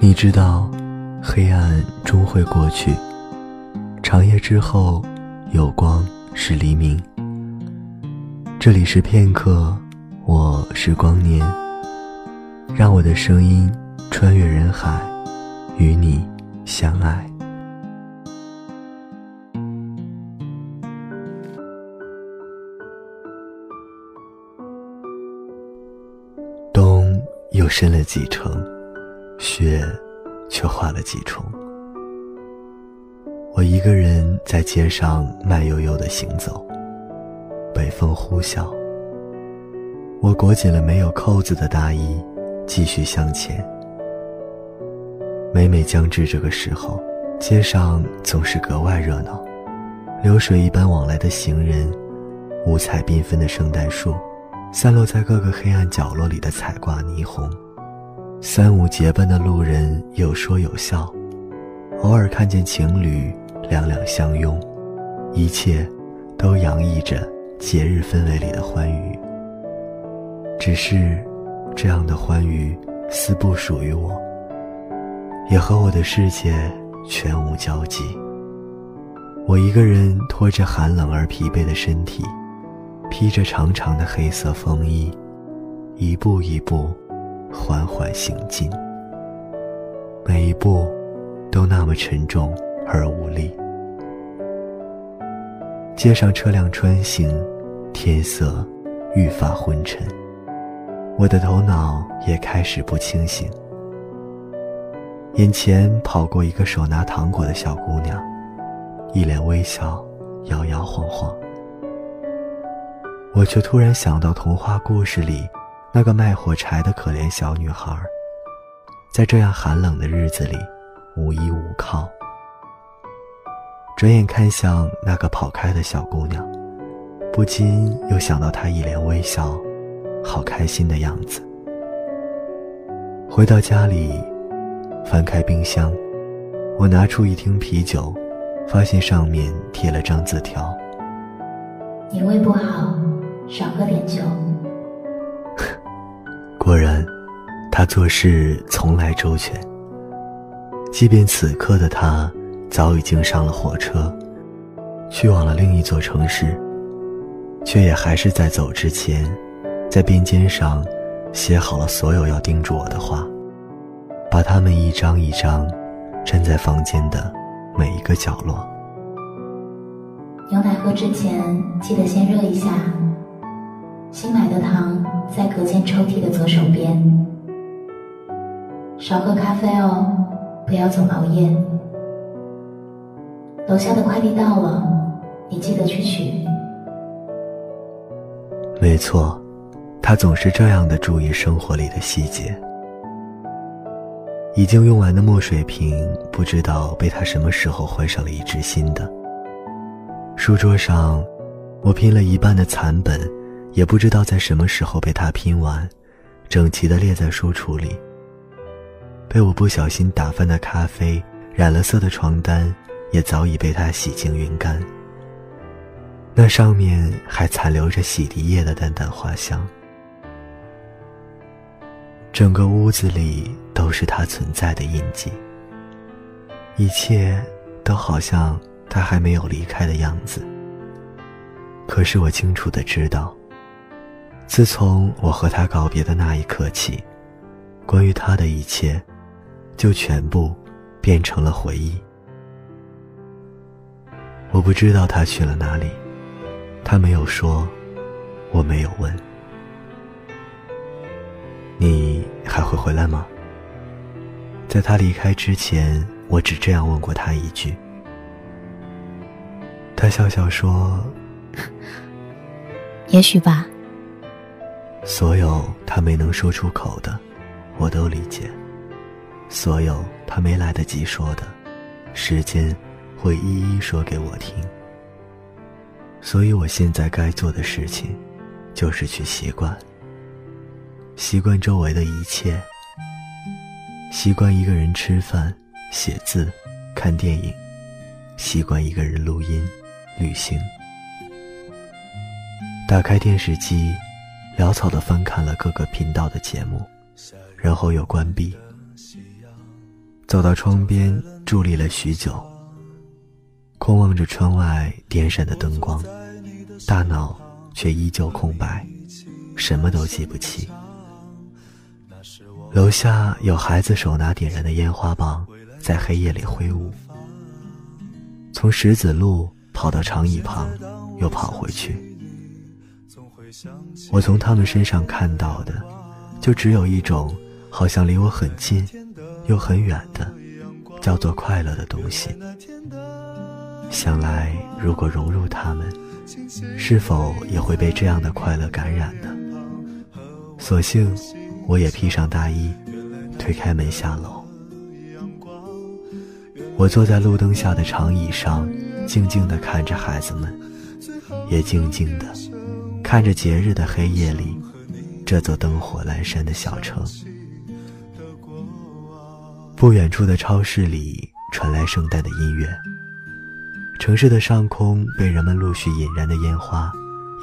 你知道，黑暗终会过去，长夜之后有光是黎明。这里是片刻，我是光年，让我的声音穿越人海，与你相爱。冬又深了几程。雪，却化了几重。我一个人在街上慢悠悠的行走，北风呼啸。我裹紧了没有扣子的大衣，继续向前。每每将至这个时候，街上总是格外热闹，流水一般往来的行人，五彩缤纷的圣诞树，散落在各个黑暗角落里的彩挂霓虹。三五结伴的路人有说有笑，偶尔看见情侣两两相拥，一切都洋溢着节日氛围里的欢愉。只是，这样的欢愉似不属于我，也和我的世界全无交集。我一个人拖着寒冷而疲惫的身体，披着长长的黑色风衣，一步一步。缓缓行进，每一步都那么沉重而无力。街上车辆穿行，天色愈发昏沉，我的头脑也开始不清醒。眼前跑过一个手拿糖果的小姑娘，一脸微笑，摇摇晃晃。我却突然想到童话故事里。那个卖火柴的可怜小女孩，在这样寒冷的日子里，无依无靠。转眼看向那个跑开的小姑娘，不禁又想到她一脸微笑、好开心的样子。回到家里，翻开冰箱，我拿出一听啤酒，发现上面贴了张字条：“你胃不好，少喝点酒。”他做事从来周全。即便此刻的他早已经上了火车，去往了另一座城市，却也还是在走之前，在边肩上写好了所有要叮嘱我的话，把它们一张一张粘在房间的每一个角落。牛奶喝之前记得先热一下。新买的糖在隔间抽屉的左手边。少喝咖啡哦，不要总熬夜。楼下的快递到了，你记得去取。没错，他总是这样的注意生活里的细节。已经用完的墨水瓶，不知道被他什么时候换上了一支新的。书桌上，我拼了一半的残本。也不知道在什么时候被他拼完，整齐的列在书橱里。被我不小心打翻的咖啡，染了色的床单，也早已被他洗净云干。那上面还残留着洗涤液的淡淡花香。整个屋子里都是他存在的印记。一切都好像他还没有离开的样子。可是我清楚的知道。自从我和他告别的那一刻起，关于他的一切，就全部变成了回忆。我不知道他去了哪里，他没有说，我没有问。你还会回来吗？在他离开之前，我只这样问过他一句。他笑笑说：“也许吧。”所有他没能说出口的，我都理解；所有他没来得及说的，时间会一一说给我听。所以我现在该做的事情，就是去习惯，习惯周围的一切，习惯一个人吃饭、写字、看电影，习惯一个人录音、旅行，打开电视机。潦草地翻看了各个频道的节目，然后又关闭。走到窗边伫立了许久，空望着窗外点闪的灯光，大脑却依旧空白，什么都记不起。楼下有孩子手拿点燃的烟花棒，在黑夜里挥舞。从石子路跑到长椅旁，又跑回去。我从他们身上看到的，就只有一种好像离我很近，又很远的，叫做快乐的东西。想来，如果融入他们，是否也会被这样的快乐感染呢？索性。我也披上大衣，推开门下楼。我坐在路灯下的长椅上，静静地看着孩子们，也静静地看着节日的黑夜里这座灯火阑珊的小城。不远处的超市里传来圣诞的音乐，城市的上空被人们陆续引燃的烟花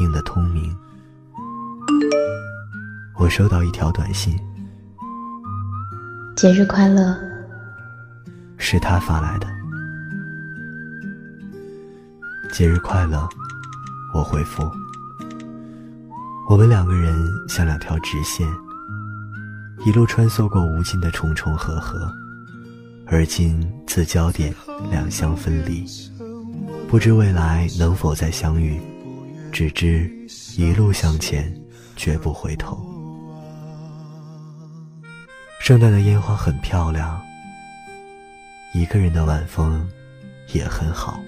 映得通明。我收到一条短信，节日快乐，是他发来的。节日快乐，我回复。我们两个人像两条直线，一路穿梭过无尽的重重合合，而今自焦点两相分离，不知未来能否再相遇，只知一路向前，绝不回头。圣诞的烟花很漂亮，一个人的晚风也很好。